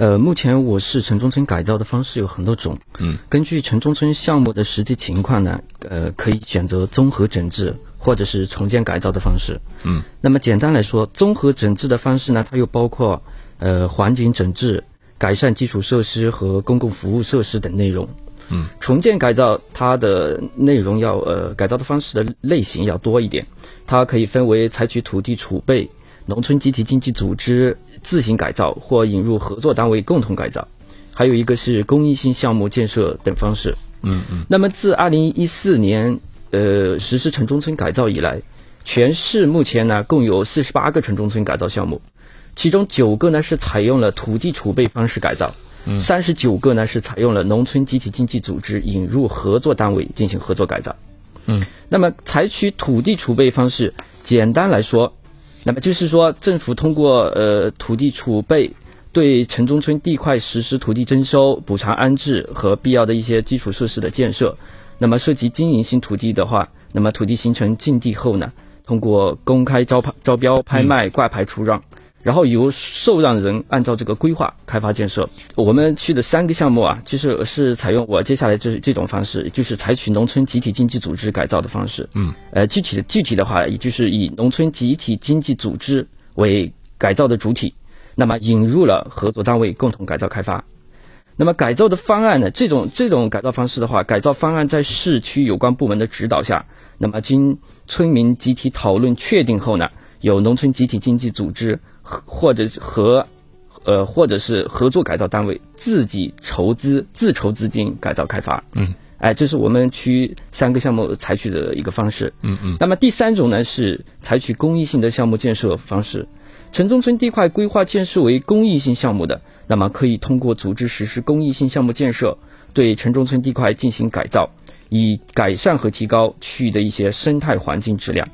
呃，目前我市城中村改造的方式有很多种。嗯，根据城中村项目的实际情况呢，呃，可以选择综合整治或者是重建改造的方式。嗯，那么简单来说，综合整治的方式呢，它又包括呃环境整治、改善基础设施和公共服务设施等内容。嗯，重建改造它的内容要呃改造的方式的类型要多一点，它可以分为采取土地储备。农村集体经济组织自行改造或引入合作单位共同改造，还有一个是公益性项目建设等方式。嗯嗯。那么自二零一四年呃实施城中村改造以来，全市目前呢共有四十八个城中村改造项目，其中九个呢是采用了土地储备方式改造，三十九个呢是采用了农村集体经济组织引入合作单位进行合作改造。嗯。那么采取土地储备方式，简单来说。那么就是说，政府通过呃土地储备，对城中村地块实施土地征收、补偿安置和必要的一些基础设施的建设。那么涉及经营性土地的话，那么土地形成禁地后呢，通过公开招拍招标、拍卖、挂牌出让。然后由受让人按照这个规划开发建设。我们去的三个项目啊，就是是采用我接下来就是这种方式，就是采取农村集体经济组织改造的方式。嗯，呃，具体的具体的话，也就是以农村集体经济组织为改造的主体，那么引入了合作单位共同改造开发。那么改造的方案呢？这种这种改造方式的话，改造方案在市区有关部门的指导下，那么经村民集体讨论确定后呢，由农村集体经济组织。或者和，呃，或者是合作改造单位自己筹资、自筹资金改造开发。嗯，哎，这是我们区三个项目采取的一个方式。嗯嗯。那么第三种呢是采取公益性的项目建设方式。城中村地块规划建设为公益性项目的，那么可以通过组织实施公益性项目建设，对城中村地块进行改造，以改善和提高区域的一些生态环境质量。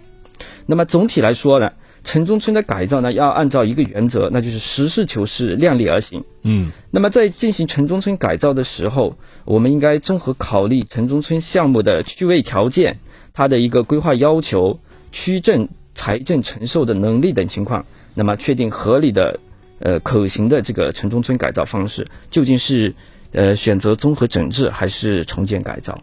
那么总体来说呢？城中村的改造呢，要按照一个原则，那就是实事求是、量力而行。嗯，那么在进行城中村改造的时候，我们应该综合考虑城中村项目的区位条件、它的一个规划要求、区政财政承受的能力等情况，那么确定合理的、呃可行的这个城中村改造方式，究竟是呃选择综合整治还是重建改造。